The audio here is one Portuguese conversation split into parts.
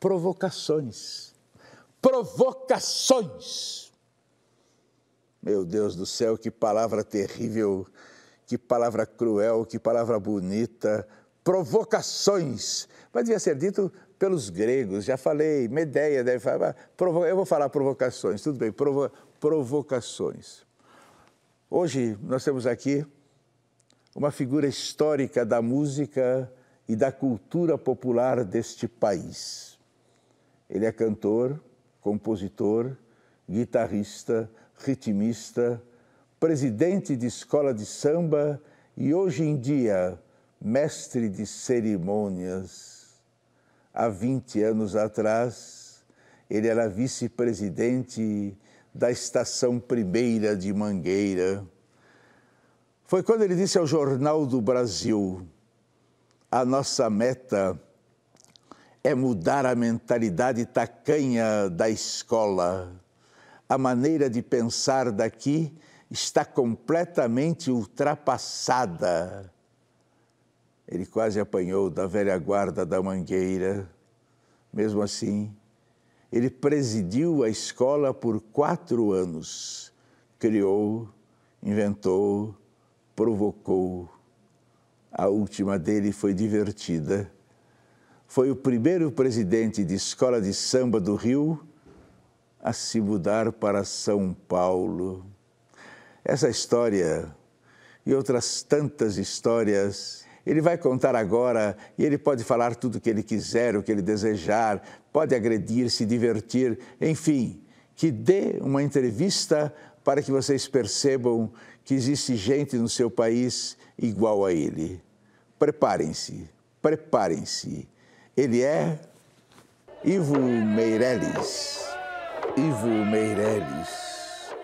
provocações. Provocações. Meu Deus do céu, que palavra terrível, que palavra cruel, que palavra bonita. Provocações. Mas devia ser dito pelos gregos, já falei, Medeia deve falar, eu vou falar provocações, tudo bem, provo, provocações. Hoje nós temos aqui uma figura histórica da música e da cultura popular deste país. Ele é cantor, compositor, guitarrista, ritmista, presidente de escola de samba e hoje em dia mestre de cerimônias. Há 20 anos atrás, ele era vice-presidente da Estação Primeira de Mangueira. Foi quando ele disse ao Jornal do Brasil: a nossa meta é mudar a mentalidade tacanha da escola. A maneira de pensar daqui está completamente ultrapassada. Ele quase apanhou da velha guarda da Mangueira. Mesmo assim, ele presidiu a escola por quatro anos. Criou, inventou, provocou a última dele foi divertida. Foi o primeiro presidente de escola de samba do Rio a se mudar para São Paulo. Essa história e outras tantas histórias ele vai contar agora e ele pode falar tudo o que ele quiser, o que ele desejar, pode agredir, se divertir, enfim, que dê uma entrevista para que vocês percebam que existe gente no seu país igual a ele. Preparem-se, preparem-se. Ele é Ivo Meirelles. Ivo Meirelles.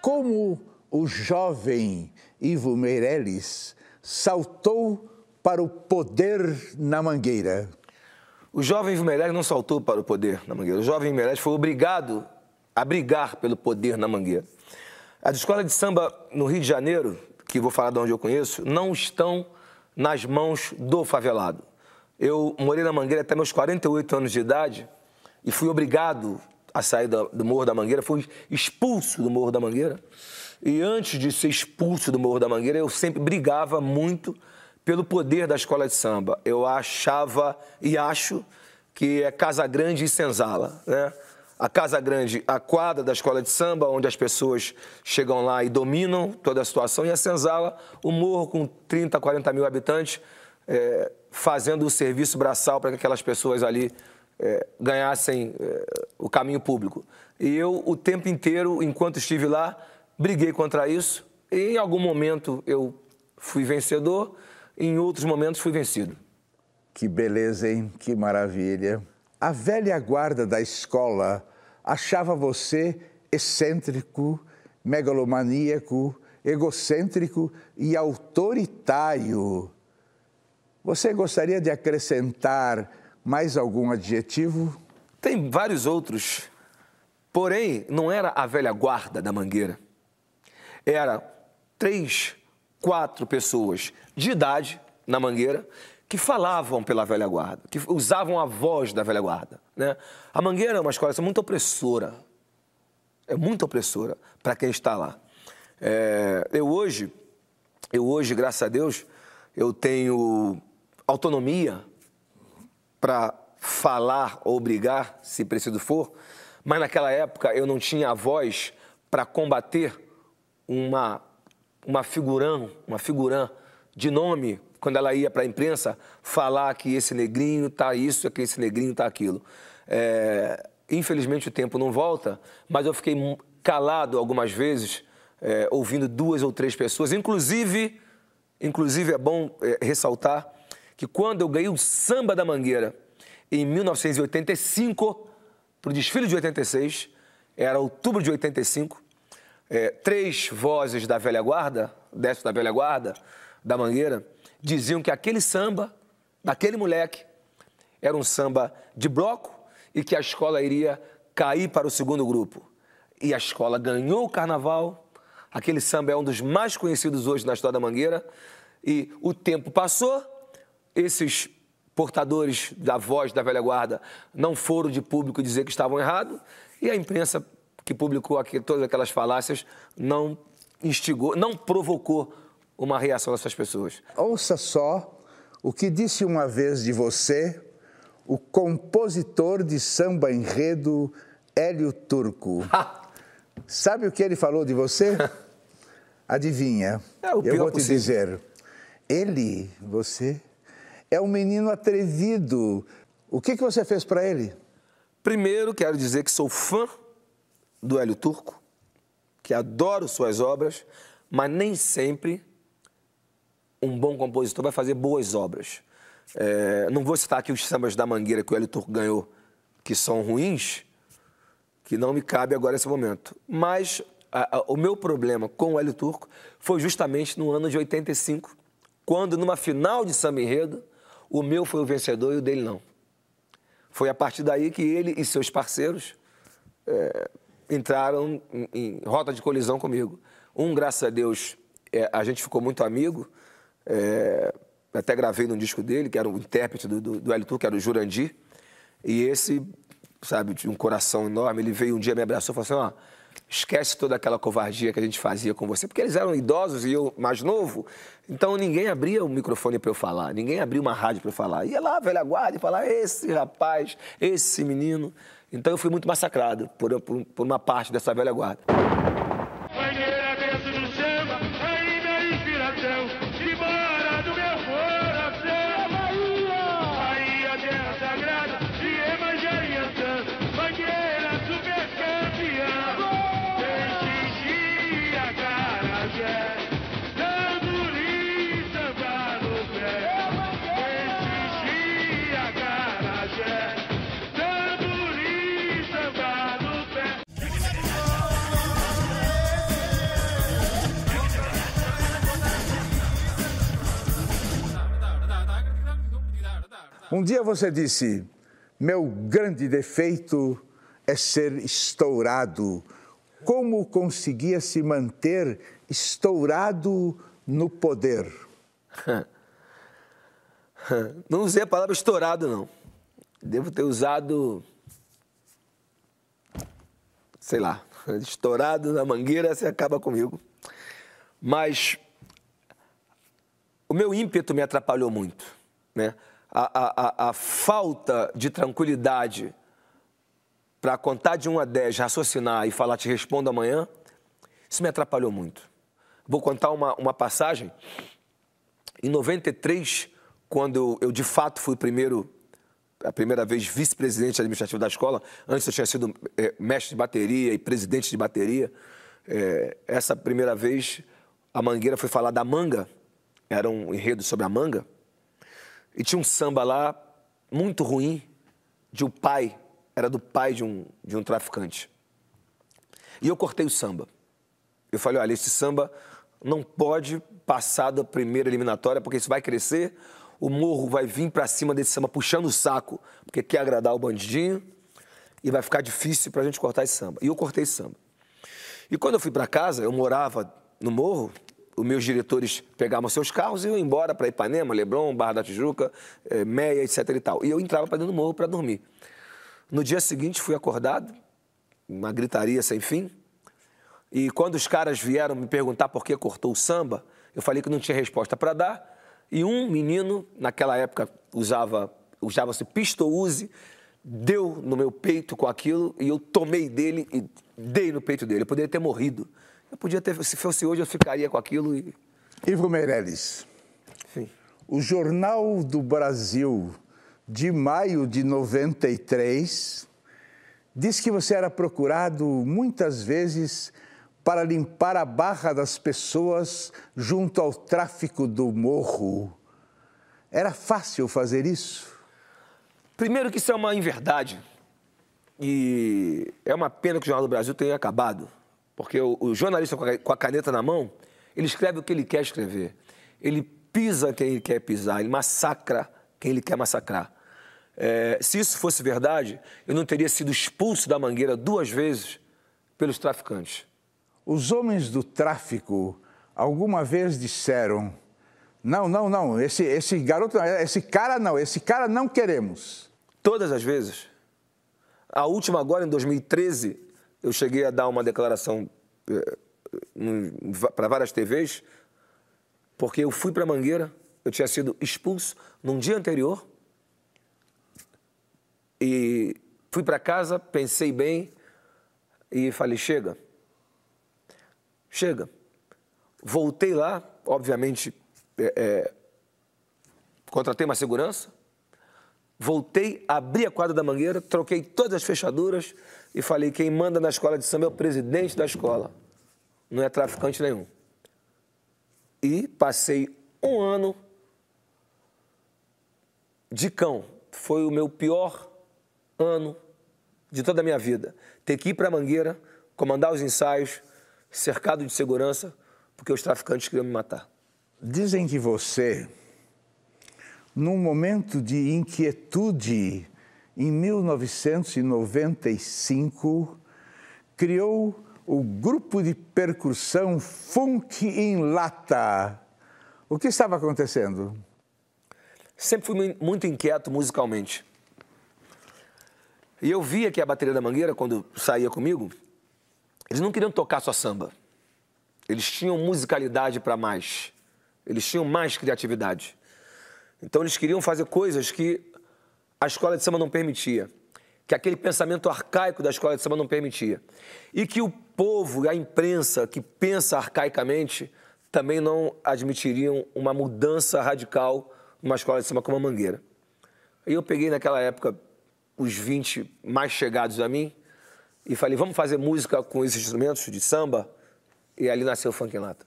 Como o jovem Ivo Meirelles saltou para o poder na Mangueira? O jovem Ivo Meirelles não saltou para o poder na Mangueira. O jovem Meirelles foi obrigado a brigar pelo poder na Mangueira. As escolas de samba no Rio de Janeiro, que vou falar de onde eu conheço, não estão nas mãos do favelado. Eu morei na Mangueira até meus 48 anos de idade e fui obrigado a sair do Morro da Mangueira, fui expulso do Morro da Mangueira. E antes de ser expulso do Morro da Mangueira, eu sempre brigava muito pelo poder da escola de samba. Eu achava e acho que é Casa Grande e Senzala, né? a Casa Grande, a quadra da escola de samba, onde as pessoas chegam lá e dominam toda a situação, e a Senzala, o morro com 30, 40 mil habitantes, é, fazendo o serviço braçal para que aquelas pessoas ali é, ganhassem é, o caminho público. E eu, o tempo inteiro, enquanto estive lá, briguei contra isso, e em algum momento eu fui vencedor, em outros momentos fui vencido. Que beleza, hein? Que maravilha. A velha guarda da escola achava você excêntrico, megalomaníaco, egocêntrico e autoritário. Você gostaria de acrescentar mais algum adjetivo? Tem vários outros. Porém, não era a velha guarda da mangueira. Era três, quatro pessoas de idade na mangueira que falavam pela velha guarda, que usavam a voz da velha guarda. Né? A Mangueira é uma escola muito opressora, é muito opressora para quem está lá. É, eu hoje, eu hoje, graças a Deus, eu tenho autonomia para falar ou brigar, se preciso for, mas naquela época eu não tinha a voz para combater uma, uma figurã, uma figurã de nome quando ela ia para a imprensa, falar que esse negrinho tá isso, que esse negrinho tá aquilo. É, infelizmente o tempo não volta, mas eu fiquei calado algumas vezes, é, ouvindo duas ou três pessoas. Inclusive, inclusive é bom é, ressaltar que quando eu ganhei o Samba da Mangueira em 1985, para o desfile de 86, era outubro de 85, é, três vozes da velha guarda, dessa da velha guarda, da Mangueira, diziam que aquele samba, daquele moleque, era um samba de bloco e que a escola iria cair para o segundo grupo. E a escola ganhou o carnaval. Aquele samba é um dos mais conhecidos hoje na história da Mangueira. E o tempo passou, esses portadores da voz da velha guarda não foram de público dizer que estavam errados e a imprensa que publicou aqui, todas aquelas falácias não instigou, não provocou uma reação dessas pessoas. Ouça só o que disse uma vez de você o compositor de samba enredo Hélio Turco. Sabe o que ele falou de você? Adivinha? É o Eu vou te possível. dizer. Ele, você, é um menino atrevido. O que, que você fez para ele? Primeiro, quero dizer que sou fã do Hélio Turco, que adoro suas obras, mas nem sempre um bom compositor vai fazer boas obras. É, não vou citar aqui os sambas da Mangueira que o Hélio Turco ganhou, que são ruins, que não me cabe agora nesse momento. Mas a, a, o meu problema com o Hélio Turco foi justamente no ano de 85, quando numa final de samba enredo, o meu foi o vencedor e o dele não. Foi a partir daí que ele e seus parceiros é, entraram em, em, rota de colisão comigo. Um, graças a Deus, é, a gente ficou muito amigo. É, até gravei num disco dele, que era o intérprete do, do, do Hélio Turco, que era o Jurandir. E esse, sabe, de um coração enorme, ele veio um dia, me abraçou e falou assim, ó, esquece toda aquela covardia que a gente fazia com você. Porque eles eram idosos e eu mais novo, então ninguém abria o microfone para eu falar, ninguém abria uma rádio para eu falar. Ia lá, velha guarda, e falar, esse rapaz, esse menino. Então eu fui muito massacrado por, por, por uma parte dessa velha guarda. Um dia você disse: Meu grande defeito é ser estourado. Como conseguia se manter estourado no poder? Não usei a palavra estourado, não. Devo ter usado. Sei lá, estourado na mangueira, você acaba comigo. Mas o meu ímpeto me atrapalhou muito. Né? A, a, a, falta de tranquilidade para contar de 1 a 10, raciocinar e falar te respondo amanhã, isso me atrapalhou muito. Vou contar uma, uma passagem. Em 93, quando eu, eu de fato fui primeiro, a primeira vez vice-presidente administrativo da escola, antes eu tinha sido eh, mestre de bateria e presidente de bateria. Eh, essa primeira vez, a Mangueira foi falar da manga, era um enredo sobre a manga, e tinha um samba lá muito ruim de um pai, era do pai de um, de um traficante. E eu cortei o samba. Eu falei, olha, esse samba não pode passar da primeira eliminatória, porque isso vai crescer, o morro vai vir para cima desse samba puxando o saco, porque quer agradar o bandidinho, e vai ficar difícil para a gente cortar esse samba. E eu cortei esse samba. E quando eu fui para casa, eu morava no morro, os meus diretores pegavam seus carros e iam embora para Ipanema, Leblon, Barra da Tijuca, eh, Meia, etc e tal. E eu entrava para dentro do morro para dormir. No dia seguinte, fui acordado, uma gritaria sem fim. E quando os caras vieram me perguntar por que cortou o samba, eu falei que não tinha resposta para dar. E um menino, naquela época, usava usava-se pistouze, deu no meu peito com aquilo e eu tomei dele e dei no peito dele. Eu poderia ter morrido. Eu podia ter, se fosse hoje, eu ficaria com aquilo e. Ivo Meirelles, Enfim. o Jornal do Brasil de maio de 93 diz que você era procurado muitas vezes para limpar a barra das pessoas junto ao tráfico do morro. Era fácil fazer isso? Primeiro que isso é uma inverdade. E é uma pena que o Jornal do Brasil tenha acabado. Porque o, o jornalista com a, com a caneta na mão, ele escreve o que ele quer escrever. Ele pisa quem ele quer pisar, ele massacra quem ele quer massacrar. É, se isso fosse verdade, eu não teria sido expulso da mangueira duas vezes pelos traficantes. Os homens do tráfico alguma vez disseram: Não, não, não. Esse, esse garoto, esse cara não, esse cara não queremos. Todas as vezes. A última agora, em 2013, eu cheguei a dar uma declaração para várias TVs, porque eu fui para Mangueira, eu tinha sido expulso num dia anterior e fui para casa, pensei bem e falei: chega, chega. Voltei lá, obviamente, é, é, contratei uma segurança, voltei, abri a quadra da mangueira, troquei todas as fechaduras e falei: quem manda na escola de samba é o presidente da escola, não é traficante nenhum. E passei um ano de cão. Foi o meu pior ano de toda a minha vida. Ter que ir para a mangueira, comandar os ensaios, cercado de segurança, porque os traficantes queriam me matar. Dizem que você, num momento de inquietude, em 1995, criou o grupo de percussão Funk em Lata. O que estava acontecendo? Sempre fui muito inquieto musicalmente. E eu via que a bateria da Mangueira, quando saía comigo, eles não queriam tocar só samba. Eles tinham musicalidade para mais. Eles tinham mais criatividade. Então eles queriam fazer coisas que a escola de samba não permitia, que aquele pensamento arcaico da escola de samba não permitia. E que o povo, a imprensa que pensa arcaicamente, também não admitiriam uma mudança radical numa escola de samba como a Mangueira. Aí eu peguei naquela época os 20 mais chegados a mim e falei, vamos fazer música com esses instrumentos de samba? E ali nasceu o Funk Lata.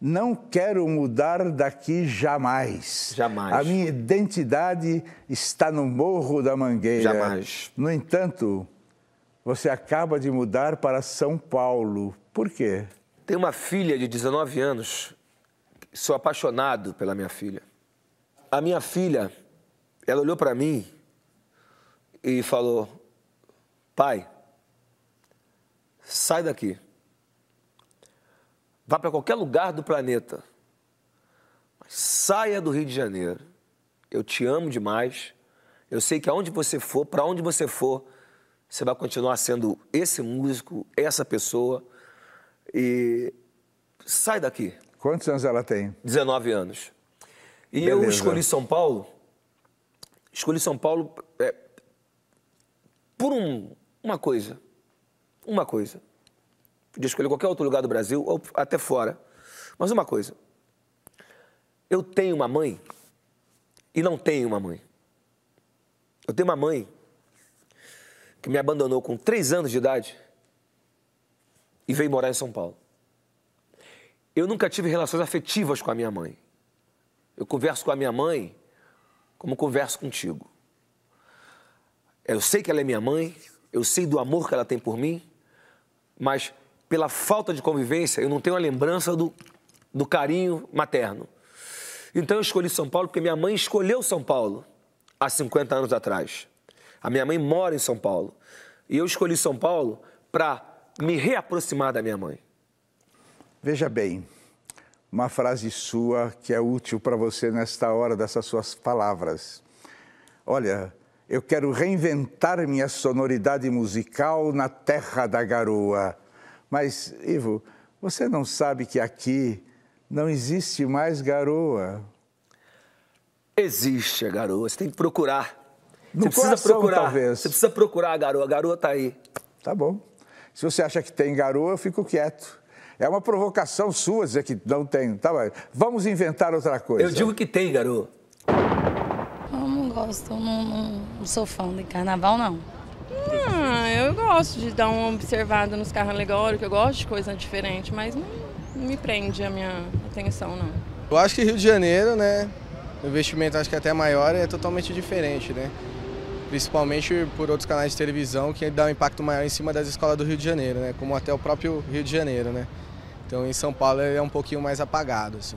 Não quero mudar daqui jamais. Jamais. A minha identidade está no Morro da Mangueira. Jamais. No entanto, você acaba de mudar para São Paulo. Por quê? Tenho uma filha de 19 anos. Sou apaixonado pela minha filha. A minha filha, ela olhou para mim e falou: Pai, sai daqui. Vá para qualquer lugar do planeta. Mas saia do Rio de Janeiro. Eu te amo demais. Eu sei que aonde você for, para onde você for, você vai continuar sendo esse músico, essa pessoa. E sai daqui. Quantos anos ela tem? 19 anos. E eu Beleza. escolhi São Paulo. Escolhi São Paulo é, por um- uma coisa. Uma coisa. Podia escolher qualquer outro lugar do Brasil ou até fora. Mas uma coisa. Eu tenho uma mãe e não tenho uma mãe. Eu tenho uma mãe que me abandonou com três anos de idade e veio morar em São Paulo. Eu nunca tive relações afetivas com a minha mãe. Eu converso com a minha mãe como converso contigo. Eu sei que ela é minha mãe, eu sei do amor que ela tem por mim, mas pela falta de convivência, eu não tenho a lembrança do, do carinho materno. Então eu escolhi São Paulo porque minha mãe escolheu São Paulo há 50 anos atrás. A minha mãe mora em São Paulo. E eu escolhi São Paulo para me reaproximar da minha mãe. Veja bem, uma frase sua que é útil para você nesta hora dessas suas palavras. Olha, eu quero reinventar minha sonoridade musical na terra da garoa. Mas, Ivo, você não sabe que aqui não existe mais garoa? Existe a garoa, você tem que procurar. No você precisa coração, procurar. talvez. Você precisa procurar a garoa, a garoa está aí. Tá bom. Se você acha que tem garoa, eu fico quieto. É uma provocação sua dizer que não tem. Tá bom. Vamos inventar outra coisa. Eu digo que tem garoa. Eu não gosto, eu não, não, não sou fã de carnaval, não. Eu gosto de dar uma observada nos carros alegóricos, eu gosto de coisa diferente, mas não, não me prende a minha atenção, não. Eu acho que Rio de Janeiro, né, o investimento acho que até maior é totalmente diferente, né? Principalmente por outros canais de televisão que dá um impacto maior em cima das escolas do Rio de Janeiro, né? Como até o próprio Rio de Janeiro, né? Então em São Paulo ele é um pouquinho mais apagado, assim.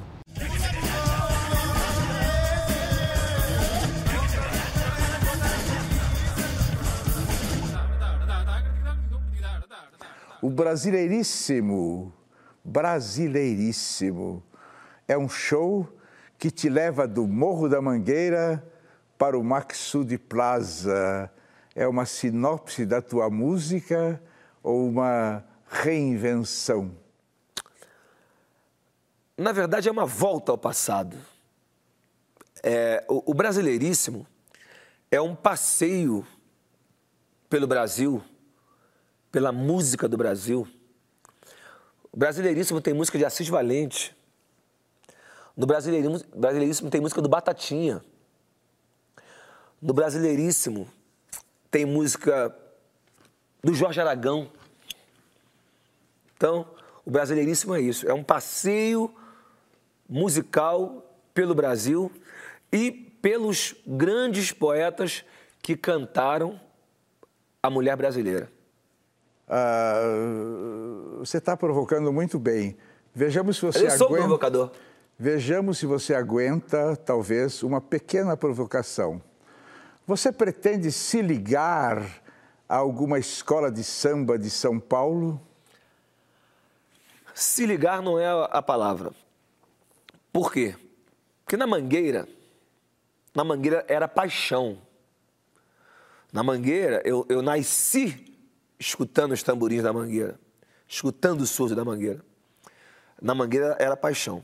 O Brasileiríssimo, Brasileiríssimo, é um show que te leva do Morro da Mangueira para o Maxud Plaza. É uma sinopse da tua música ou uma reinvenção? Na verdade, é uma volta ao passado. É, o, o Brasileiríssimo é um passeio pelo Brasil, pela música do Brasil. O Brasileiríssimo tem música de Assis Valente. No Brasileiríssimo, Brasileiríssimo tem música do Batatinha. No Brasileiríssimo tem música do Jorge Aragão. Então, o Brasileiríssimo é isso, é um passeio musical pelo Brasil e pelos grandes poetas que cantaram a mulher brasileira. Ah, você está provocando muito bem. Vejamos se você Eu sou um aguenta. provocador. Vejamos se você aguenta, talvez, uma pequena provocação. Você pretende se ligar a alguma escola de samba de São Paulo? Se ligar não é a palavra. Por quê? Porque na Mangueira, na Mangueira era paixão. Na Mangueira, eu, eu nasci escutando os tamborins da Mangueira, escutando o surdo da Mangueira. Na Mangueira era paixão.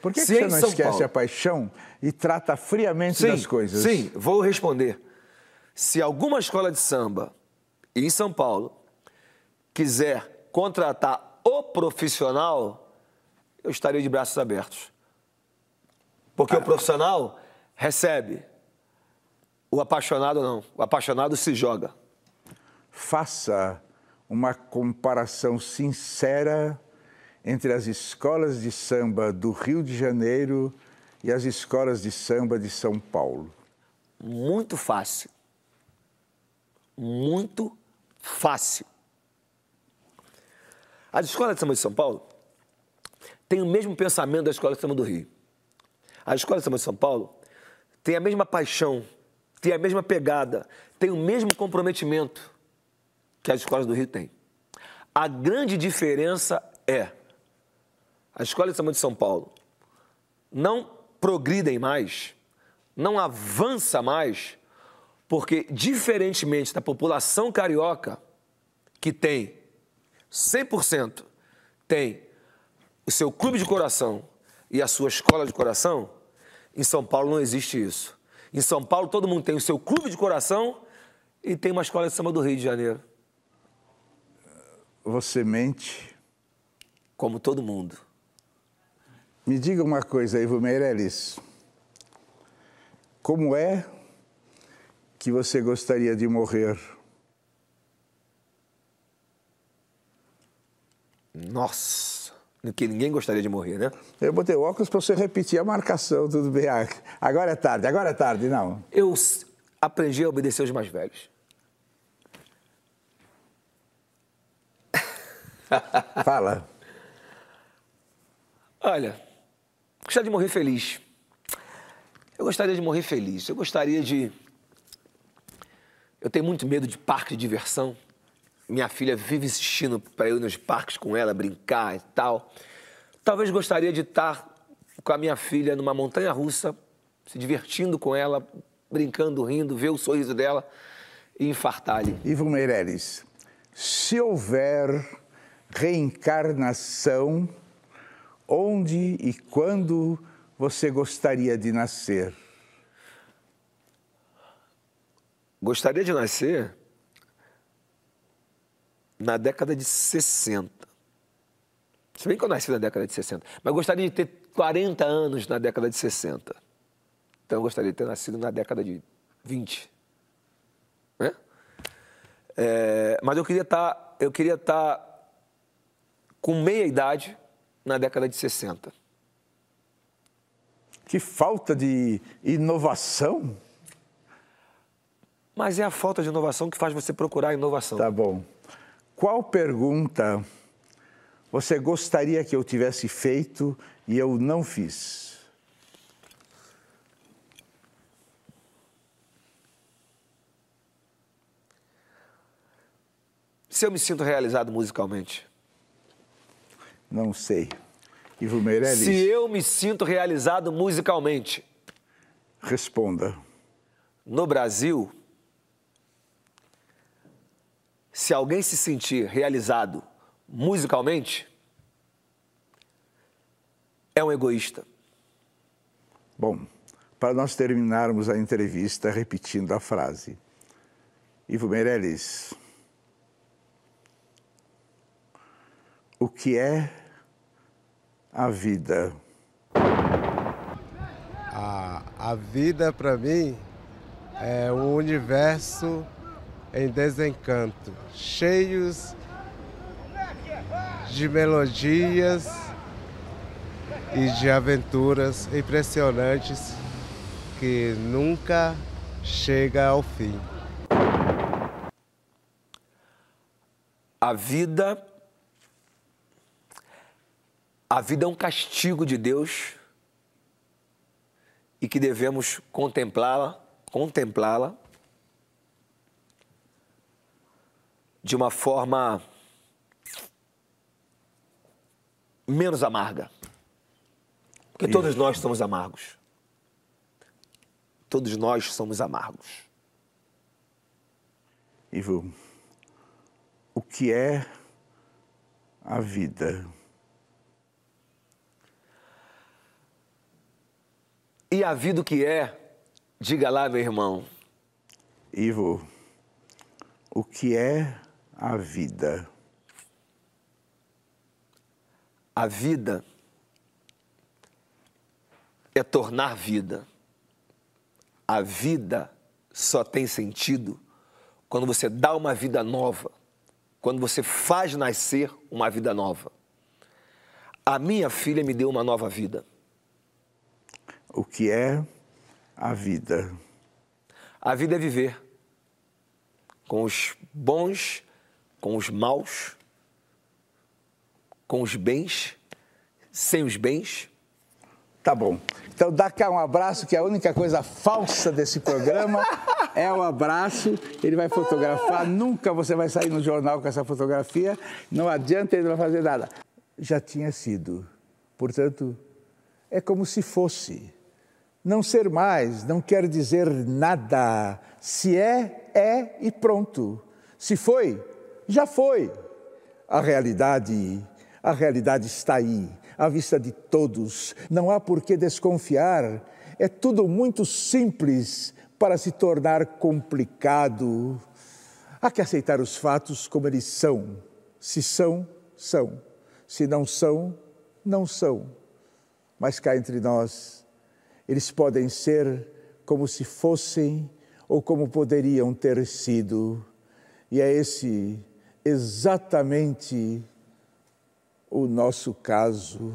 Por que, que Se você não São esquece Paulo- a paixão e trata friamente das coisas? Sim, vou responder. Se alguma escola de samba em São Paulo quiser contratar o profissional, eu estaria de braços abertos. Porque o profissional recebe. O apaixonado não. O apaixonado se joga. Faça uma comparação sincera entre as escolas de samba do Rio de Janeiro e as escolas de samba de São Paulo. Muito fácil. Muito fácil. As escolas de samba de São Paulo têm o mesmo pensamento da escola de samba do Rio. A escola de samba de São Paulo tem a mesma paixão, tem a mesma pegada, tem o mesmo comprometimento que as escolas do Rio têm. A grande diferença é a escola de samba de São Paulo não progridem mais, não avança mais, porque, diferentemente da população carioca, que tem 100%, tem o seu clube de coração e a sua escola de coração, em São Paulo não existe isso. Em São Paulo, todo mundo tem o seu clube de coração e tem uma escola de samba do Rio de Janeiro, Você mente? como todo mundo. Me diga uma coisa, Ivo Meirelles. Como é que você gostaria de morrer? Nossa, que ninguém gostaria de morrer, né? Eu botei o óculos para você repetir a marcação, tudo bem. Ah, Agora é tarde, agora é tarde, não. Eu aprendi a obedecer os mais velhos. Fala. Olha, gostaria de morrer feliz. Eu gostaria de morrer feliz. Eu gostaria de. Eu tenho muito medo de parque de diversão. Minha filha vive insistindo para eu ir nos parques com ela, brincar e tal. Talvez gostaria de estar com a minha filha numa montanha russa, se divertindo com ela, brincando, rindo, ver o sorriso dela e infartar ali. Ivo Meirelles, se houver reencarnação, onde e quando você gostaria de nascer? Gostaria de nascer na década de 60. Se bem que eu nasci na década de 60, mas gostaria de ter 40 anos na década de 60. Então eu gostaria de ter nascido na década de 20. Né? É, mas eu queria estar, eu queria estar com meia idade na década de 60. Que falta de inovação? Mas é a falta de inovação que faz você procurar inovação. Tá bom. Qual pergunta você gostaria que eu tivesse feito e eu não fiz? Se eu me sinto realizado musicalmente, Não sei. Ivo Meirelles, Se eu me sinto realizado musicalmente. responda. No Brasil, se alguém se sentir realizado musicalmente, é um egoísta. Bom, para nós terminarmos a entrevista repetindo a frase. Ivo Meirelles, o que é a vida? A, a vida para mim é um universo em desencanto, cheios de melodias e de aventuras impressionantes que nunca chega ao fim. A vida a vida é um castigo de Deus e que devemos contemplá-la, contemplá-la de uma forma menos amarga. Porque todos nós somos amargos. Todos nós somos amargos. Ivo, o que é a vida? E a vida o que é? Diga lá, meu irmão. Ivo, o que é a vida? A vida é tornar vida. A vida só tem sentido quando você dá uma vida nova, quando você faz nascer uma vida nova. A minha filha me deu uma nova vida. O que é a vida? A vida é viver com os bons, com os maus, com os bens, sem os bens. Tá bom. Então dá cá um abraço, que a única coisa falsa desse programa é o abraço. Ele vai fotografar, nunca você vai sair no jornal com essa fotografia. Não adianta, ele não vai fazer nada. Já tinha sido. Portanto, é como se fosse. Não ser mais não quer dizer nada. Se é, é e pronto. Se foi, já foi. A realidade, a realidade está aí, à vista de todos. Não há por que desconfiar. É tudo muito simples para se tornar complicado. Há que aceitar os fatos como eles são. Se são, são. Se não são, não são. Mas cá entre nós, eles podem ser como se fossem ou como poderiam ter sido. E é esse exatamente o nosso caso.